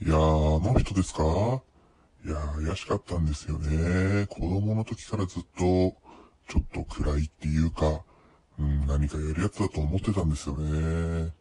いやー、あの人ですか？いやー、怪しかったんですよね。子供の時からずっと、ちょっと暗いっていうか、うん、何かやるやつだと思ってたんですよね。